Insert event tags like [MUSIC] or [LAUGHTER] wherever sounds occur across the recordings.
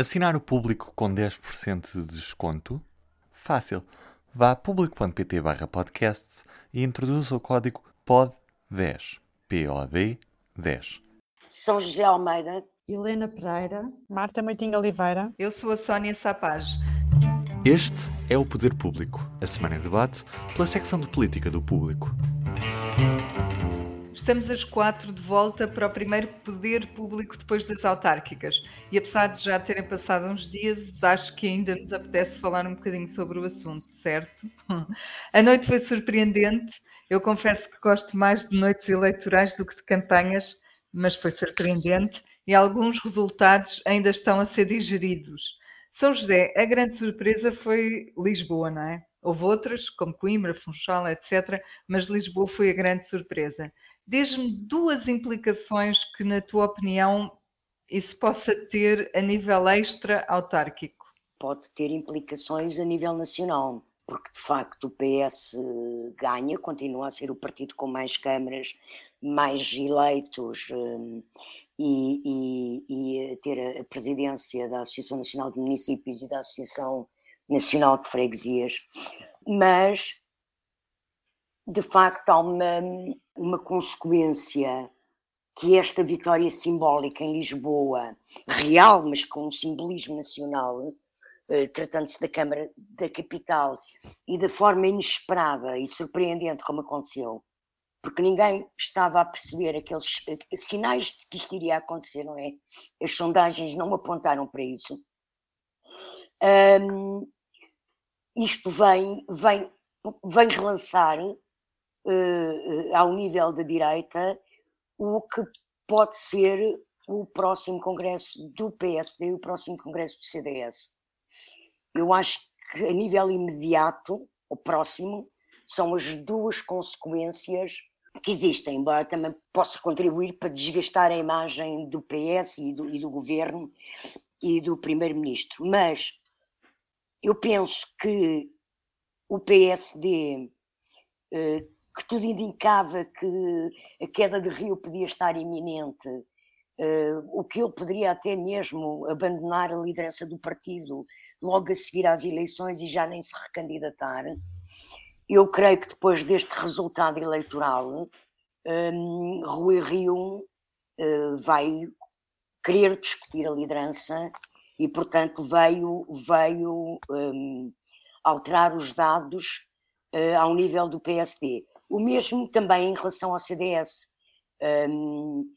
Assinar o público com 10% de desconto? Fácil. Vá a público.pt barra podcasts e introduza o código POD10. P-O-D 10. São José Almeida. Helena Pereira. Marta Moitinho Oliveira. Eu sou a Sónia Sapaz. Este é o Poder Público, a semana em debate pela secção de política do público. Estamos às quatro de volta para o primeiro poder público depois das autárquicas. E apesar de já terem passado uns dias, acho que ainda nos apetece falar um bocadinho sobre o assunto, certo? [LAUGHS] A noite foi surpreendente. Eu confesso que gosto mais de noites eleitorais do que de campanhas, mas foi surpreendente e alguns resultados ainda estão a ser digeridos. São José, a grande surpresa foi Lisboa, não é? Houve outras, como Coimbra, Funchal, etc., mas Lisboa foi a grande surpresa. Diz-me duas implicações que, na tua opinião, isso possa ter a nível extra-autárquico. Pode ter implicações a nível nacional, porque de facto o PS ganha, continua a ser o partido com mais câmaras, mais eleitos um, e, e, e, ter a presidência da Associação Nacional de Municípios e da Associação Nacional de Freguesias, mas de facto há uma, uma consequência que esta vitória simbólica em Lisboa, real, mas com um simbolismo nacional, eh, tratando-se da Câmara da Capital, e da forma inesperada e surpreendente como aconteceu, porque ninguém estava a perceber aqueles eh, sinais de que isto iria acontecer, não é? As sondagens não apontaram para isso. Um, isto vem, vem, vem relançar uh, ao nível da direita o que pode ser o próximo congresso do PSD e o próximo congresso do CDS. Eu acho que a nível imediato, o próximo, são as duas consequências que existem, embora também possa contribuir para desgastar a imagem do PS e do, e do governo e do primeiro-ministro. Mas eu penso que o PSD eh, que tudo indicava que a queda de Rio podia estar iminente, uh, o que ele poderia até mesmo abandonar a liderança do partido logo a seguir às eleições e já nem se recandidatar. Eu creio que depois deste resultado eleitoral, um, Rui Rio uh, vai querer discutir a liderança e, portanto, veio, veio um, alterar os dados uh, ao nível do PSD. O mesmo também em relação ao CDS. Um,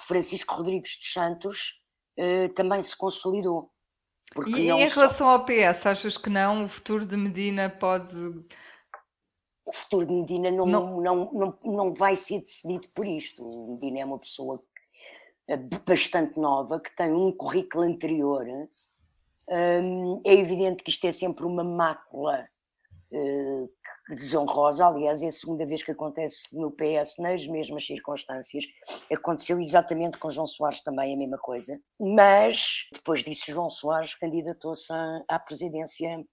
Francisco Rodrigues dos Santos uh, também se consolidou. e em só... relação ao PS, achas que não? O futuro de Medina pode. O futuro de Medina não, não. Não, não, não vai ser decidido por isto. O Medina é uma pessoa eh, bastante nova, que tem um currículo anterior. Um, é evidente que isto é sempre uma mácula desonrosa, aliás, é a segunda vez que acontece no PS nas mesmas circunstâncias. Aconteceu exatamente com João Soares também a mesma coisa, mas depois disso João Soares candidatou-se à presidência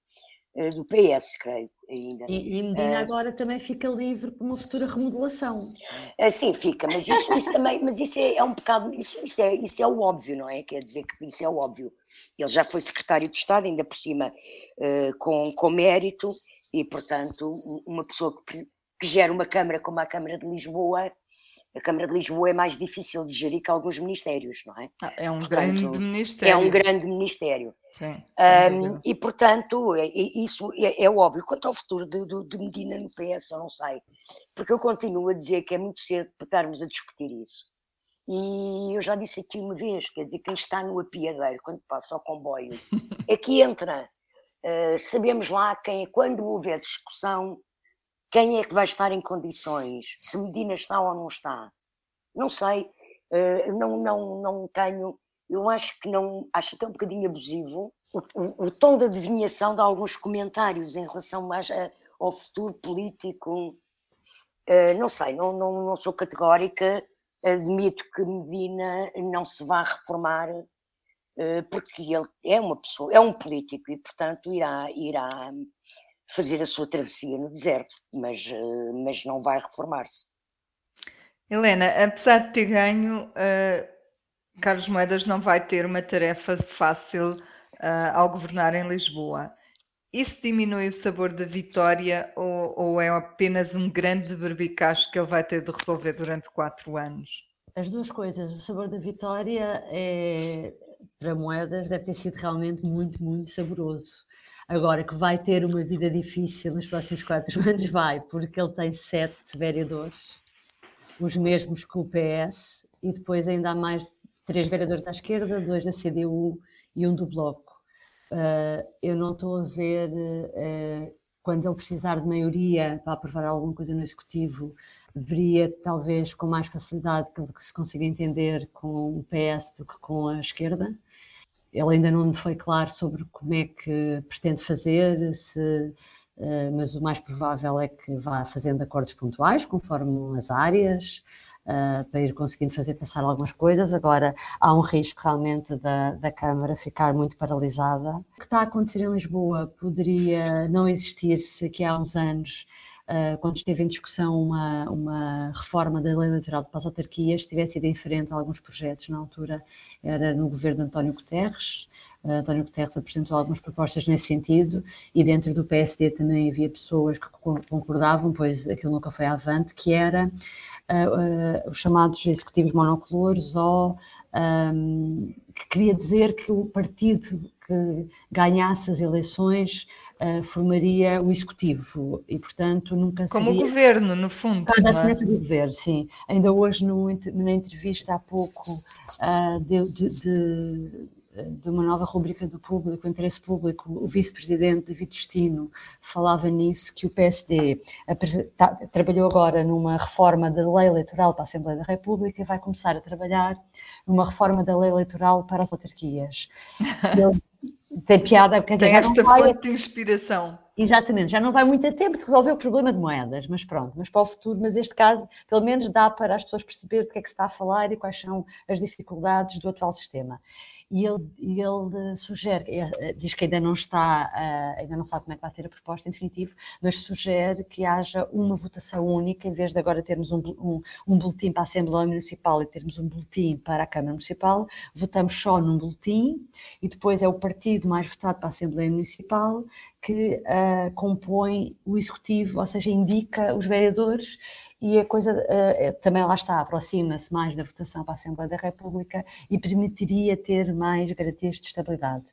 eh, do PS, creio, ainda. E, e Medina uh, agora também fica livre para uma futura remodelação. Sim, fica, mas isso, isso também, mas isso é, é, um bocado, isso, isso, é, isso é o óbvio, não é? Quer dizer que isso é o óbvio. Ele já foi secretário de Estado, ainda por cima, uh, com, com mérito, e, portanto, uma pessoa que, que gera uma Câmara como a Câmara de Lisboa, a Câmara de Lisboa é mais difícil de gerir que alguns ministérios, não é? Ah, é um portanto, grande ministério. É um grande ministério. Sim, um, e, portanto, é, é, isso é, é, óbvio. Quanto ao futuro de, de, de, Medina no PS, eu não sei. Porque eu continuo a dizer que é muito cedo para estarmos a discutir isso. E eu já disse aqui uma vez, quer dizer, quem está no apiadeiro, quando passa ao comboio, é que entra. Eh, sabemos lá quem, quando houver discussão, quem é que vai estar em condições, se Medina está ou não está. Não sei, uh, não, não, não tenho, eu acho que não, acho até um bocadinho abusivo o, o, o tom de adivinhação de alguns comentários em relação mais a, ao futuro político. Uh, não sei, não, não, não sou categórica, admito que Medina não se vá reformar porque ele é uma pessoa, é um político e, portanto, irá, irá fazer a sua travessia no deserto, mas, eh, mas não vai reformar-se. Helena, apesar de ter ganho, uh, Carlos Moedas não vai ter uma tarefa fácil uh, ao governar em Lisboa. Isso diminui o sabor da vitória ou, ou é apenas um grande berbicacho que ele vai ter de resolver durante quatro anos? As duas coisas. O sabor da vitória é, para moedas deve ter sido realmente muito, muito saboroso. Agora que vai ter uma vida difícil nos próximos quatro [LAUGHS] anos, vai, porque ele tem sete vereadores, os mesmos que o PS, e depois ainda há mais três vereadores à esquerda, dois da CDU e um do Bloco. Uh, eu não estou a ver uh, quando ele precisar de maioria para aprovar alguma coisa no Executivo, veria talvez com mais facilidade que, que se consiga entender com o PS do que com a esquerda. Ele ainda não foi claro sobre como é que pretende fazer, se, uh, mas o mais provável é que vá fazendo acordos pontuais, conforme as áreas, uh, para ir conseguindo fazer passar algumas coisas. Agora, há um risco realmente da, da Câmara ficar muito paralisada. O que está a acontecer em Lisboa poderia não existir se aqui há uns anos uh, quando esteve em discussão uma, uma reforma da lei eleitoral para as autarquias, tivesse ido em frente a alguns projetos na altura, era no governo de António Guterres. Uh, António Guterres apresentou algumas propostas nesse sentido e dentro do PSD também havia pessoas que concordavam, pois aquilo nunca foi avante, que era uh, os chamados executivos monocolores ou um, que queria dizer que o partido que ganhasse as eleições uh, formaria o executivo e, portanto, nunca Como seria... o governo, no fundo. Cada assinança é? do governo, sim. Ainda hoje, no, na entrevista há pouco, uh, de, de, de de uma nova rubrica do público, interesse público, o vice-presidente David Destino falava nisso, que o PSD tá, trabalhou agora numa reforma da lei eleitoral para a Assembleia da República e vai começar a trabalhar numa reforma da lei eleitoral para as autarquias. [LAUGHS] Ele tem piada, quer dizer, tem esta vai... fonte de inspiração. Exatamente, já não vai muito a tempo de resolver o problema de moedas, mas pronto, mas para o futuro, mas este caso, pelo menos dá para as pessoas perceber do que é que se está a falar e quais são as dificuldades do atual sistema e ele, ele sugere, eh, diz que ainda não está, eh, ainda não sabe como é que vai ser a proposta em definitivo, mas sugere que haja uma votação única, em vez de agora termos um, um, um boletim para a Assembleia Municipal e termos um boletim para a Câmara Municipal, votamos só num boletim e depois é o partido mais votado para a Assembleia Municipal que uh, compõe o Executivo, ou seja, indica os vereadores e a coisa uh, também lá está, aproxima-se mais da votação para a Assembleia da República e permitiria ter mais garantias de estabilidade.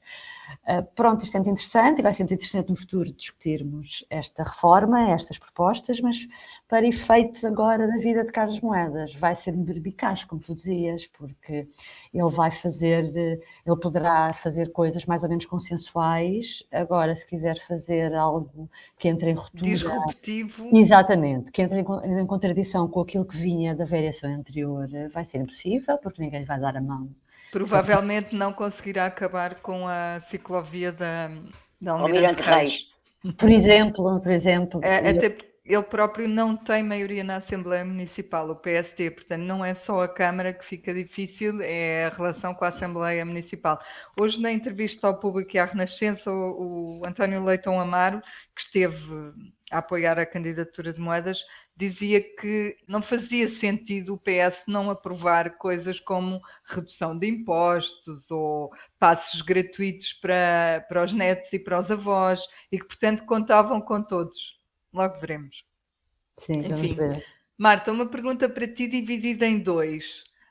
Uh, pronto, isto é muito interessante e vai ser muito interessante no futuro discutirmos esta reforma, estas propostas, mas para efeitos agora da vida de Carlos Moedas, vai ser berbicaz, como tu dizias, porque ele vai fazer, ele poderá fazer coisas mais ou menos consensuais, agora se quiser fazer algo que entre em ruptura... Disruptivo. Exatamente, que entre em, em contradição com aquilo que vinha da variação anterior, vai ser impossível, porque ninguém lhe vai dar a mão. Provavelmente não conseguirá acabar com a ciclovia da, da Almirante Reis. Por exemplo, por exemplo. É, até ele próprio não tem maioria na Assembleia Municipal, o PST, portanto não é só a Câmara que fica difícil, é a relação com a Assembleia Municipal. Hoje na entrevista ao público e à Renascença, o, o António Leitão Amaro, que esteve a apoiar a candidatura de Moedas, dizia que não fazia sentido o PS não aprovar coisas como redução de impostos ou passos gratuitos para, para os netos e para os avós e que, portanto, contavam com todos. Logo veremos. Sim, vamos Enfim. ver. Marta, uma pergunta para ti dividida em dois.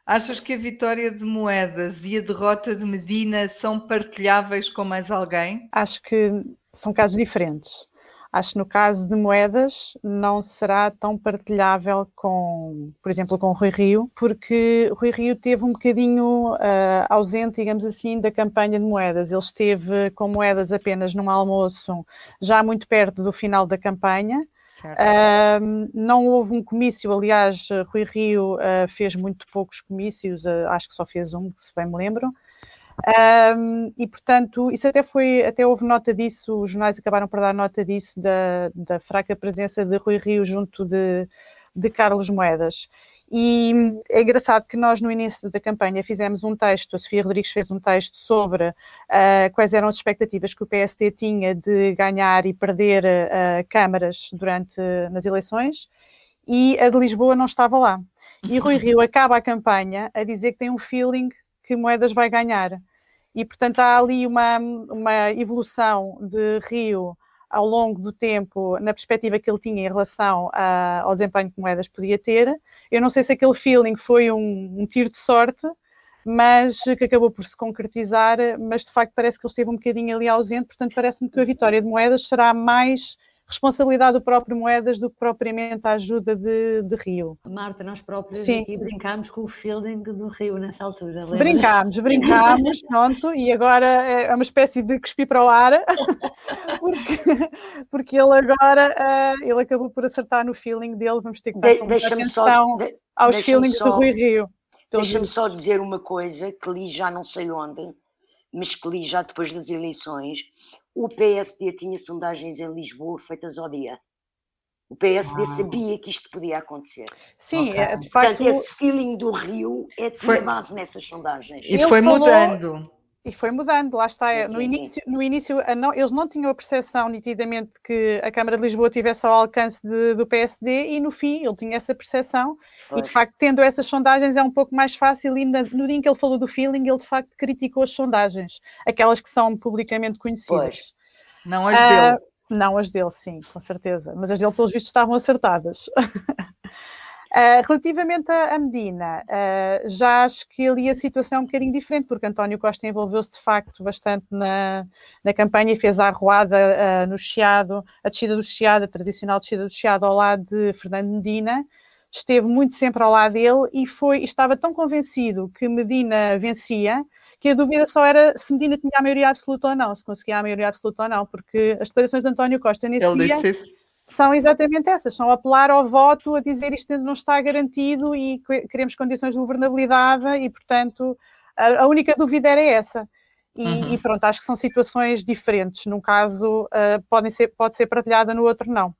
Achas que a vitória de Moedas e a derrota de Medina são partilháveis com mais alguém? Acho que são casos diferentes. Acho que no caso de moedas não será tão partilhável com, por exemplo, com Rui Rio, porque Rui Rio teve um bocadinho uh, ausente, digamos assim, da campanha de moedas. Ele esteve com moedas apenas num almoço, já muito perto do final da campanha. Uh, não houve um comício, aliás, Rui Rio uh, fez muito poucos comícios, acho que só fez um, se bem me lembro. Um, e portanto, isso até foi, até houve nota disso, os jornais acabaram por dar nota disso, da, da fraca presença de Rui Rio junto de, de Carlos Moedas. E é engraçado que nós, no início da campanha, fizemos um texto, a Sofia Rodrigues fez um texto sobre uh, quais eram as expectativas que o PST tinha de ganhar e perder uh, câmaras durante nas eleições, e a de Lisboa não estava lá. E Rui Rio acaba a campanha a dizer que tem um feeling que Moedas vai ganhar. E, portanto, há ali uma, uma evolução de Rio ao longo do tempo, na perspectiva que ele tinha em relação a, ao desempenho que Moedas podia ter. Eu não sei se aquele feeling foi um, um tiro de sorte, mas que acabou por se concretizar, mas de facto parece que ele esteve um bocadinho ali ausente, portanto parece-me que a vitória de Moedas será mais responsabilidade do próprio Moedas do que propriamente a ajuda de, de Rio. Marta, nós próprios Sim. aqui brincámos com o feeling do Rio nessa altura. Lembra? Brincámos, brincámos, [LAUGHS] pronto, e agora é uma espécie de cuspir para o ar, [LAUGHS] porque, porque ele agora uh, ele acabou por acertar no feeling dele, vamos ter que dar de, atenção só, de, aos feelings só, do Rui Rio. Deixa-me só dizer uma coisa que li já não sei onde, mas que li já depois das eleições. O PSD tinha sondagens em Lisboa feitas ao dia. O PSD ah. sabia que isto podia acontecer. Sim, okay. É, de facto. Portanto, esse feeling do Rio é tinha base nessas sondagens. E foi falou... mudando. E foi mudando, lá está. Sim, no início, no início não, eles não tinham a percepção nitidamente que a Câmara de Lisboa tivesse ao alcance de, do PSD e no fim ele tinha essa percepção. Foi. E de facto, tendo essas sondagens, é um pouco mais fácil. E no dia em que ele falou do feeling, ele de facto criticou as sondagens, aquelas que são publicamente conhecidas. Pois. Não as dele. Uh, não as dele, sim, com certeza. Mas as dele, pelos vistos, estavam acertadas. [LAUGHS] Uh, relativamente a, a Medina, uh, já acho que ali a situação é um bocadinho diferente, porque António Costa envolveu-se de facto bastante na, na campanha e fez a arruada uh, no Chiado, a descida do Chiado, a tradicional descida do Chiado ao lado de Fernando Medina, esteve muito sempre ao lado dele e foi, estava tão convencido que Medina vencia, que a dúvida só era se Medina tinha a maioria absoluta ou não, se conseguia a maioria absoluta ou não, porque as declarações de António Costa nesse ele dia... Disse são exatamente essas, são apelar ao voto, a dizer isto não está garantido e queremos condições de governabilidade e, portanto, a, única dúvida era essa. E, uhum. e, pronto, acho que são situações diferentes. Num caso uh, podem ser, pode ser partilhada, no outro não.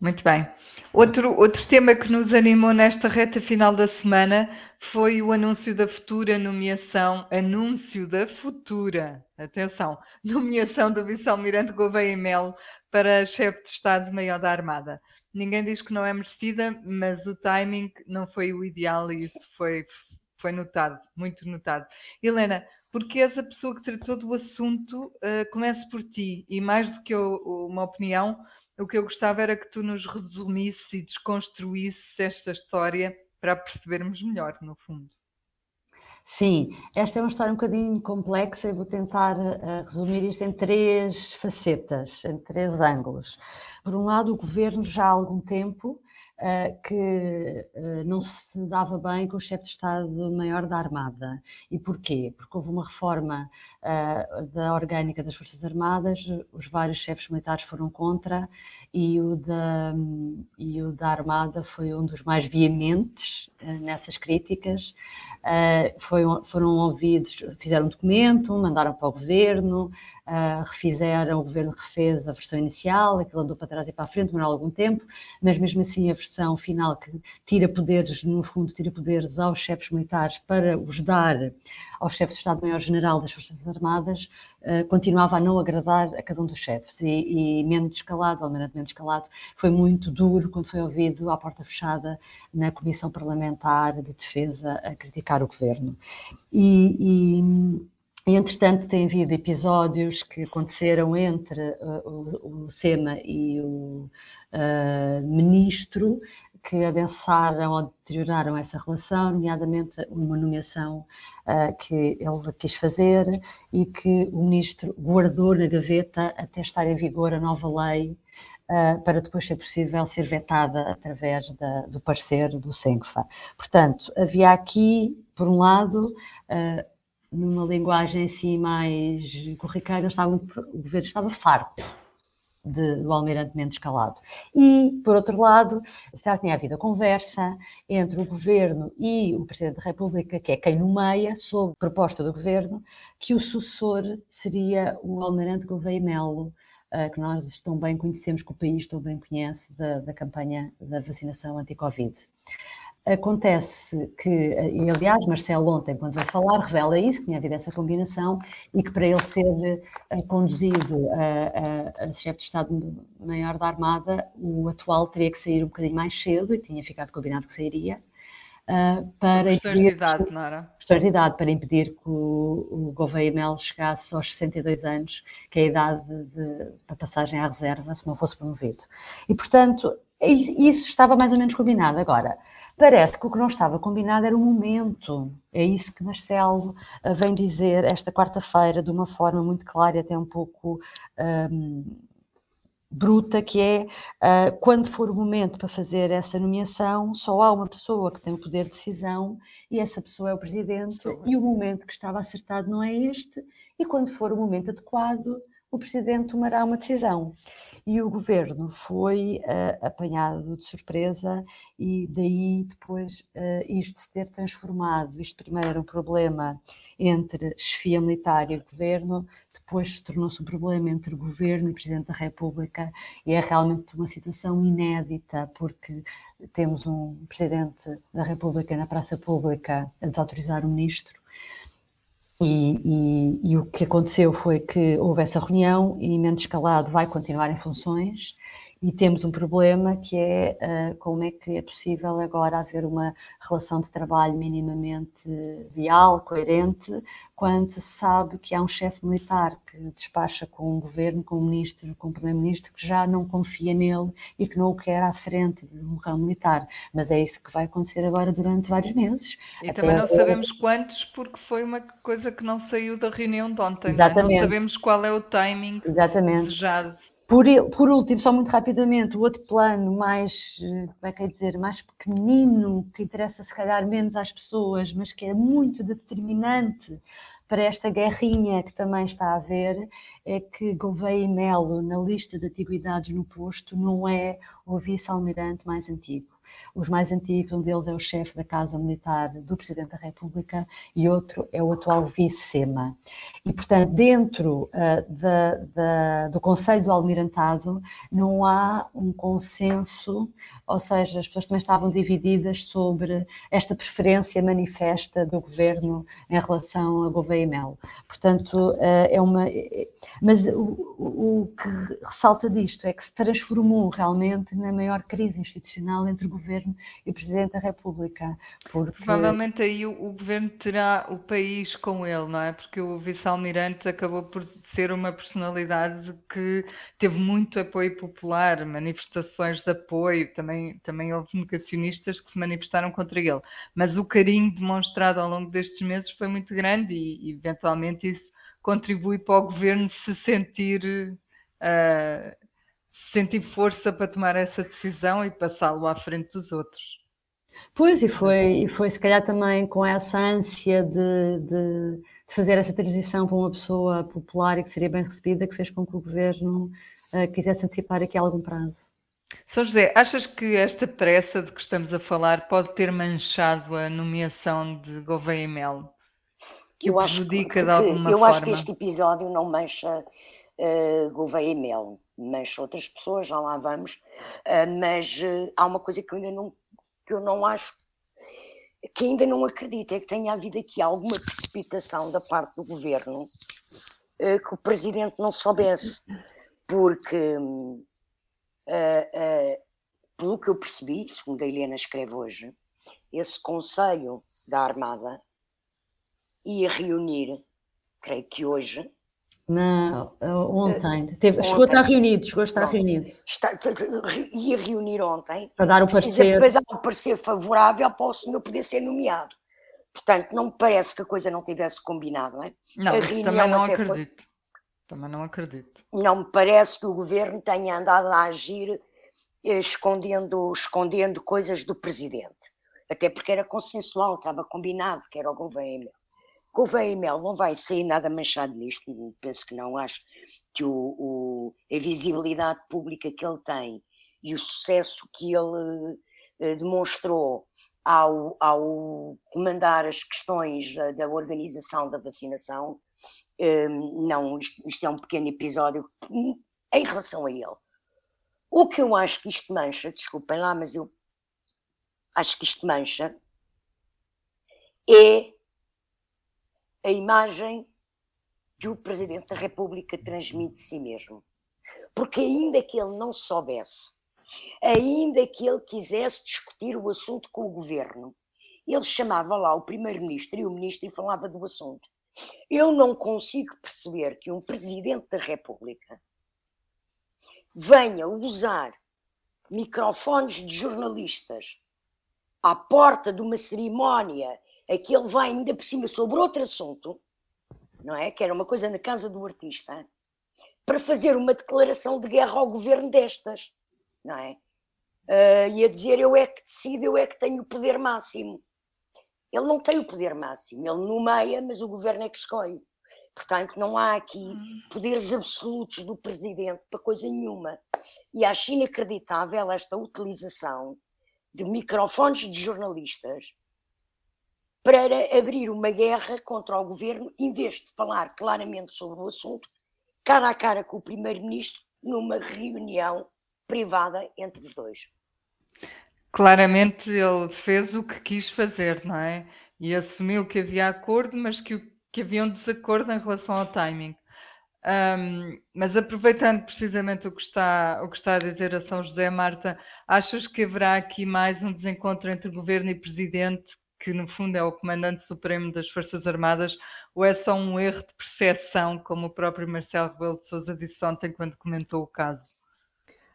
Muito bem. Outro, outro tema que nos animou nesta reta final da semana foi o anúncio da futura nomeação, anúncio da futura, atenção, nomeação do vice-almirante Gouveia Melo para chefe de Estado-Maior da Armada. Ninguém diz que não é merecida, mas o timing não foi o ideal e isso foi, foi notado, muito notado. Helena, porque és a pessoa que tratou do assunto, uh, comece por ti e mais do que uma opinião, o que eu gostava era que tu nos resumisses e desconstruísses esta história para percebermos melhor, no fundo. Sim, esta é uma história um bocadinho complexa e vou tentar uh, resumir isto em três facetas, em três ângulos. Por um lado, o governo já há algum tempo que uh, não se dava bem com o chefe de Estado-Maior da Armada. E porquê? Porque houve uma reforma da orgânica das Forças Armadas, os vários chefes militares foram contra e o da, e o da Armada foi um dos mais veementes nessas críticas. Uh, foi, foram ouvidos, fizeram um documento, mandaram para o governo, uh, refizeram, o governo refez a versão inicial, aquilo andou para trás e para a frente, demorou algum tempo, mas mesmo assim a versão final que tira poderes, no fundo, tira poderes aos chefes militares para os dar ao chefe de Estado-Maior-General das Forças Armadas, uh, continuava a não agradar a cada um dos chefes. E, e Escalado, Almirante Mendes foi muito duro quando foi ouvido à porta fechada na Comissão Parlamentar de Defesa a criticar o governo. e, e e, entretanto, tem havido episódios que aconteceram entre uh, o, o, SEMA e o uh, ministro que adensaram ou deterioraram essa relação, nomeadamente uma nomeação uh, que ele quis fazer e que o ministro guardou na gaveta até estar em vigor a nova lei uh, para depois ser possível ser vetada através da, do parecer do SENCFA. Portanto, havia aqui, por um lado, uh, numa linguagem assim mais corriqueira, estava, o governo estava farto de, do Almirante Mendes Calado. E, por outro lado, já tinha havido a conversa entre o Governo e o Presidente da República, que é quem nomeia, sob proposta do Governo, que o sucessor seria o Almirante Gouveia Melo, uh, que nós tão bem conhecemos, que o país tão bem conhece, da, da campanha da vacinação anti-Covid. Acontece que, e aliás, Marcelo ontem, quando vai falar, revela isso, que tinha havido essa combinação e que para ele ser uh, conduzido a, a, a chefe de Estado-Maior da Armada, o atual teria que sair um bocadinho mais cedo e tinha ficado combinado que sairia. uh, para impedir idade, não era? questões de idade, para impedir que o, o Gouveia Mel chegasse aos 62 anos, que é a idade de, para passagem à reserva, se não fosse promovido. E, portanto, isso estava mais ou menos combinado. Agora, parece que o que não estava combinado era o momento. É isso que Marcelo uh, vem dizer esta quarta-feira, de uma forma muito clara e até um pouco. Um, bruta, que é uh, quando for o momento para fazer essa nomeação, só há uma pessoa que tem o poder de decisão e essa pessoa é o presidente, e o momento que estava acertado não é este, e quando for o momento adequado, o presidente tomará uma decisão e o governo foi uh, apanhado de surpresa e daí depois uh, isto se ter transformado. Isto primeiro era um problema entre chefia militar e governo, depois tornou-se um problema entre governo e Presidente da República e é realmente uma situação inédita porque temos um Presidente da República na praça pública a desautorizar o Ministro e, e, e, o que aconteceu foi que houve essa reunião e Mendes Calado vai continuar em funções e temos um problema que é uh, como é que é possível agora haver uma relação de trabalho minimamente vial, coerente, quando se sabe que há um chefe militar que despacha com um governo, com um ministro, com um primeiro-ministro que já não confia nele e que não o quer à frente de um ramo militar. Mas é isso que vai acontecer agora durante vários meses. E também não sabemos quantos, porque foi uma coisa que não saiu da reunião de ontem. Exatamente. Não, não sabemos qual é o timing Exatamente. desejado. Por, por último, só muito rapidamente, o outro plano mais, eh, como é que é dizer, mais pequenino, que interessa se calhar menos às pessoas, mas que é muito determinante para esta guerrinha que também está a haver, é que Gouveia e Melo, na lista de antiguidades no posto, não é o vice-almirante mais antigo. Os mais antigos, um deles é o chefe da Casa Militar do Presidente da República e outro é o atual vice-SEMA. E, portanto, dentro uh, da, da, do Conselho do Almirantado não há um consenso, ou seja, as pessoas também estavam divididas sobre esta preferência manifesta do governo em relação a Gouveia e Melo. Portanto, uh, é uma. Mas o, o que ressalta disto é que se transformou realmente na maior crise institucional entre o governo e Presidente da República. Porque... Provavelmente aí o, o, governo terá o país com ele, não é? Porque o vice-almirante acabou por ser uma personalidade que teve muito apoio popular, manifestações de apoio, também, também houve negacionistas que se manifestaram contra ele. Mas o carinho demonstrado ao longo destes meses foi muito grande e, eventualmente, isso contribui para o governo se sentir. Uh, sentir força para tomar essa decisão e passá-lo à frente dos outros. Pois, e foi, e foi se calhar também com essa ânsia de, de, de, fazer essa transição para uma pessoa popular e que seria bem recebida que fez com que o governo uh, quisesse antecipar aqui algum prazo. São José, achas que esta pressa de que estamos a falar pode ter manchado a nomeação de Gouveia e Melo? Que eu acho que, de alguma eu forma? acho que este episódio não mancha uh, Gouveia e Melo mas outras pessoas, já lá vamos, uh, mas uh, há uma coisa que eu ainda não, que eu não acho, que ainda não acredito, é que tenha havido aqui alguma precipitação da parte do governo que o presidente não soubesse, porque pelo que eu percebi, segundo a Helena escreve hoje, esse Conselho da Armada ia reunir, creio que hoje, não, ontem. Teve, ontem. Chegou a estar reunido, chegou a estar Não, reunido. Está, ia reunir ontem. Para dar o parecer. Para dar o parecer favorável para o senhor poder ser nomeado. Portanto, não me parece que a coisa não tivesse combinado, não é? Não, a também não acredito. Foi... Também não acredito. Não me parece que o governo tenha andado a agir eh, escondendo, escondendo coisas do presidente. Até porque era consensual, estava combinado que era o governo. Gouveia e Mel não vai sair nada manchado nisto, penso que não, acho que o, o, a visibilidade pública que ele tem e o sucesso que ele eh, demonstrou ao, ao, comandar as questões da, da organização da vacinação, eh, não, isto, isto, é um pequeno episódio em relação a ele. O que eu acho que isto mancha, desculpem lá, mas eu acho que isto mancha, é a imagem que o Presidente da República transmite de si mesmo. Porque, ainda que ele não soubesse, ainda que ele quisesse discutir o assunto com o governo ele chamava lá o primeiro-ministro e o ministro e falava do assunto. Eu não consigo perceber que um presidente da República venha usar microfones de jornalistas à porta de uma cerimónia a que ele vai ainda por cima sobre outro assunto, não é? Que era uma coisa na casa do artista, para fazer uma declaração de guerra ao governo destas, não é? Uh, e a dizer eu é que decido, eu é que tenho o poder máximo. Ele não tem o poder máximo, ele nomeia, mas o governo é que escolhe. Portanto, não há aqui hum. poderes absolutos do presidente para coisa nenhuma. E acho inacreditável esta utilização de microfones de jornalistas para abrir uma guerra contra o governo, em vez de falar claramente sobre o assunto, cara a cara com o primeiro-ministro, numa reunião privada entre os dois. Claramente ele fez o que quis fazer, não é? E assumiu que havia acordo, mas que, que havia um desacordo em relação ao timing. Um, mas aproveitando precisamente o que, está, o que está a dizer a São José, Marta, achas que haverá aqui mais um desencontro entre governo e presidente, que no fundo é o comandante supremo das Forças Armadas, ou é só um erro de percepção, como o próprio Marcelo Rebelo de Sousa disse ontem quando comentou o caso?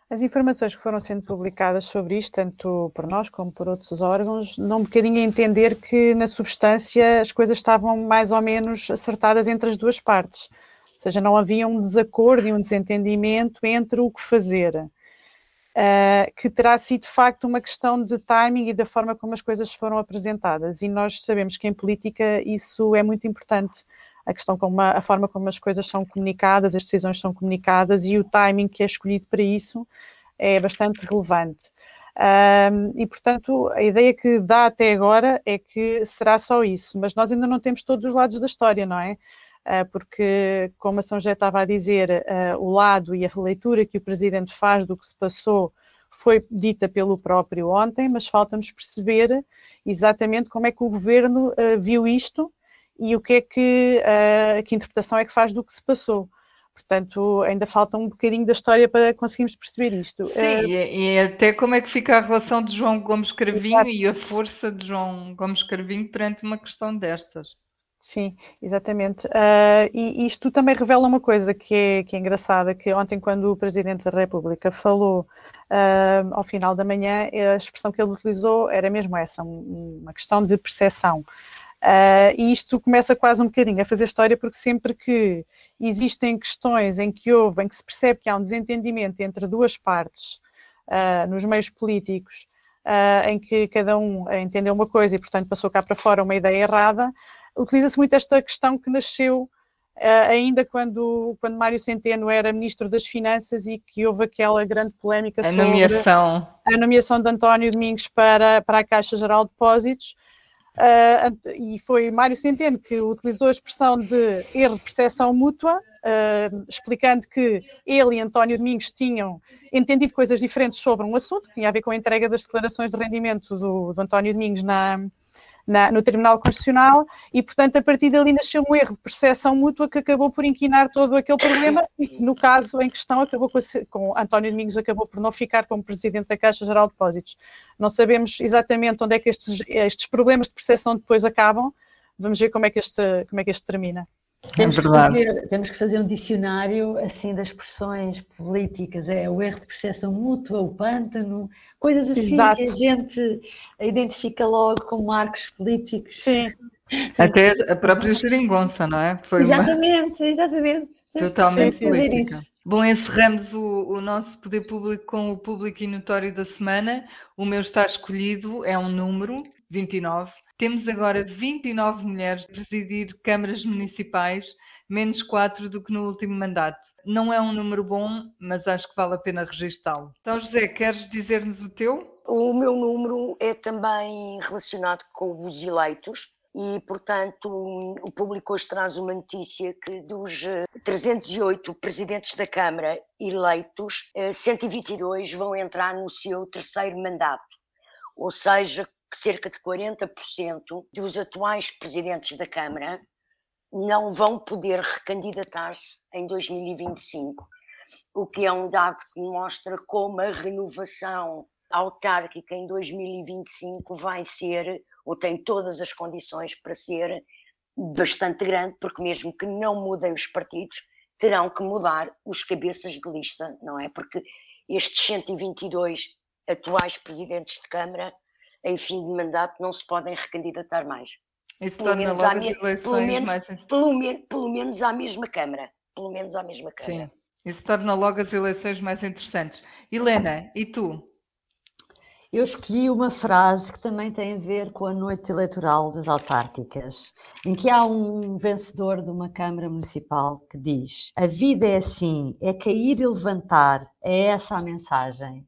As informações que foram sendo publicadas sobre isto, tanto por nós como por outros órgãos, dão um bocadinho a entender que, na substância, as coisas estavam mais ou menos acertadas entre as duas partes. Ou seja, não havia um desacordo e um desentendimento entre o que fazer. Uh, que terá sido de facto uma questão de timing e da forma como as coisas foram apresentadas. E nós sabemos que em política isso é muito importante a questão como a, a, forma como as coisas são comunicadas, as decisões são comunicadas e o timing que é escolhido para isso é bastante relevante. E, portanto, a ideia que dá até agora é que será só isso, mas nós ainda não temos todos os lados da história, não é? Uh, porque, como a São José estava a dizer, uh, o lado e a leitura que o Presidente faz do que se passou foi dita pelo próprio ontem, mas falta-nos perceber exatamente como é que o Governo uh, viu isto e o que é que, que interpretação é que faz do que se passou. Portanto, ainda falta um bocadinho da história para conseguirmos perceber isto. Sim, uh, e, até como é que fica a relação de João Gomes Cravinho exato. e a força de João Gomes Cravinho perante uma questão destas. Sim, exatamente. Uh, e isto também revela uma coisa que é, que é engraçada, que ontem quando o Presidente da República falou uh, ao final da manhã, a expressão que ele utilizou era mesmo essa, uma questão de percepção. Uh, e isto começa quase um bocadinho a fazer história, porque sempre que existem questões em que houve, em que se percebe que há um desentendimento entre duas partes nos meios políticos, em que cada um entendeu uma coisa e, portanto, passou cá para fora uma ideia errada, utiliza-se muito esta questão que nasceu ainda quando, quando Mário Centeno era Ministro das Finanças e que houve aquela grande polémica a sobre nomeação. a nomeação de António Domingos para, para a Caixa Geral de Depósitos, Uh, e foi Mário Centeno que utilizou a expressão de erro de percepção mútua, uh, explicando que ele e António Domingos tinham entendido coisas diferentes sobre um assunto, que tinha a ver com a entrega das declarações de rendimento do, do António Domingos na, na, no Tribunal Constitucional e, portanto, a partir dali nasceu um erro de percepção mútua que acabou por inquinar todo aquele problema e, no caso em questão, acabou com, a, com António Domingos acabou por não ficar como Presidente da Caixa Geral de Depósitos. Não sabemos exatamente onde é que estes, estes problemas de percepção depois acabam, vamos ver como é que este, como é que este termina. Temos, é que fazer, temos que fazer um dicionário assim das expressões políticas, é o erro de percepção mútua, o pântano, coisas assim Exato. que a gente identifica logo como marcos políticos. Sim. Sim. Até a própria geringonça, não é? Foi exatamente, uma... exatamente. Totalmente política. Bom, encerramos o, o, nosso poder público com o público e notório da semana. O meu está escolhido, é um número, 29. Temos agora 29 mulheres a presidir câmaras municipais, menos 4 do que no último mandato. Não é um número bom, mas acho que vale a pena registá-lo. Então, José, queres dizer-nos o teu? O meu número é também relacionado com os eleitos e, portanto, o público hoje traz uma notícia que dos 308 eh, presidentes da Câmara eleitos, 122 eh, vão entrar no seu terceiro mandato. Ou seja, cerca de 40% dos atuais presidentes da Câmara não vão poder recandidatar-se em 2025, o que é um dado que mostra como a renovação autárquica em 2025 vai ser ou tem todas as condições para ser bastante grande, porque mesmo que não mudem os partidos, terão que mudar os cabeças de lista, não é? Porque estes 122 atuais presidentes de Câmara, em fim de mandato, não se podem recandidatar mais. Isso Pelo torna menos, à me- pelo, menos, mais... pelo, men- pelo menos à mesma Câmara. Pelo menos à mesma Câmara. Sim, isso torna logo as eleições mais interessantes. Helena, e tu? Eu escolhi uma frase que também tem a ver com a noite eleitoral das autárquicas, em que há um vencedor de uma Câmara Municipal que diz: A vida é assim, é cair e levantar, é essa a mensagem.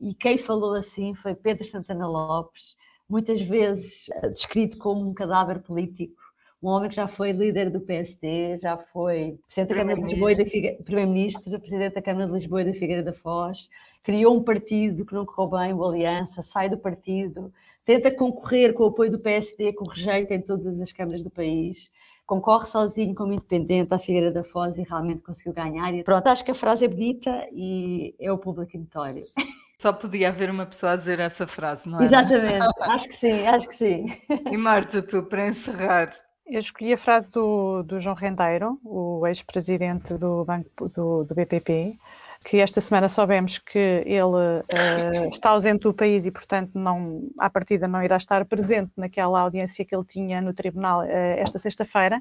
E quem falou assim foi Pedro Santana Lopes, muitas vezes eh, descrito como um cadáver político, um homem que já foi líder do PSD, já foi Presidente da Câmara de Lisboa e da Figueira, Primeiro-Ministro, Presidente da Câmara de Lisboa e da Figueira da Foz, criou um partido que não correu bem, o Aliança, sai do partido, tenta concorrer com o apoio do PSD, com rejeito em todas as câmaras do país, concorre sozinho como independente à Figueira da Foz e realmente conseguiu ganhar. E pronto, acho que a frase é bonita e é o público notório. [LAUGHS] Só podia haver uma pessoa a dizer essa frase, não é? Exatamente, acho que sim, acho que sim. [LAUGHS] E Marta, tu, para encerrar, Eu escolhi a frase do, do João Rendeiro, o ex-presidente do, banco, do, do BPP, que esta semana soubemos que ele eh, está ausente do país e, portanto, não, à partida não irá estar presente naquela audiência que ele tinha no tribunal eh, esta sexta-feira.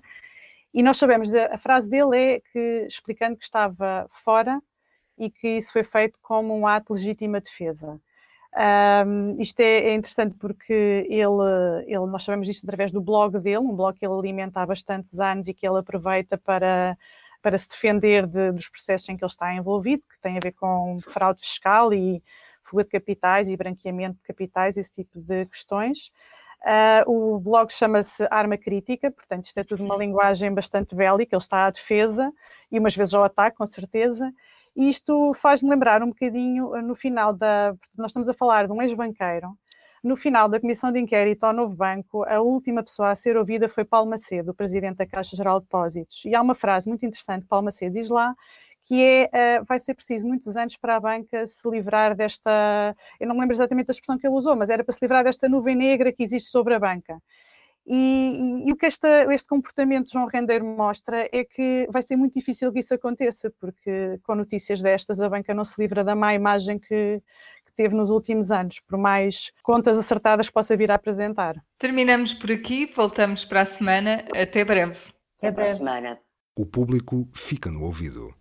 E nós sabemos, de- a frase dele é que, explicando que estava fora e que isso foi feito como um ato de legítima defesa. Um, isto é, é interessante porque ele, ele, nós sabemos disto através do blog dele, um blog que ele alimenta há bastantes anos e que ele aproveita para, para se defender de- dos processos em que ele está envolvido, que tem a ver com fraude fiscal e fuga de capitais e branqueamento de capitais, esse tipo de questões. Ah, o blog chama-se Arma Crítica, portanto, isto é tudo uma linguagem bastante bélica, ele está à defesa e umas vezes ao ataque, com certeza. E isto faz-me lembrar um bocadinho ah, no final da. Nós estamos a falar de um ex-banqueiro. No final da comissão de inquérito ao novo banco, a última pessoa a ser ouvida foi Paulo Macedo, o presidente da Caixa Geral de Depósitos. E há uma frase muito interessante que Paulo Macedo diz lá, que é: ah, vai ser preciso muitos anos para a banca se livrar desta. Eu não me lembro exatamente da expressão que ele usou, mas era para se livrar desta nuvem negra que existe sobre a banca. E, e- e o que esta- este comportamento de João Rendeiro mostra é que vai ser muito difícil que isso aconteça, porque com notícias destas a banca não se livra da má imagem que, que teve nos últimos anos, por mais contas acertadas que possa vir a apresentar. terminamos por aqui, voltamos para a semana. Até breve. Até Até para a semana. O público fica no ouvido.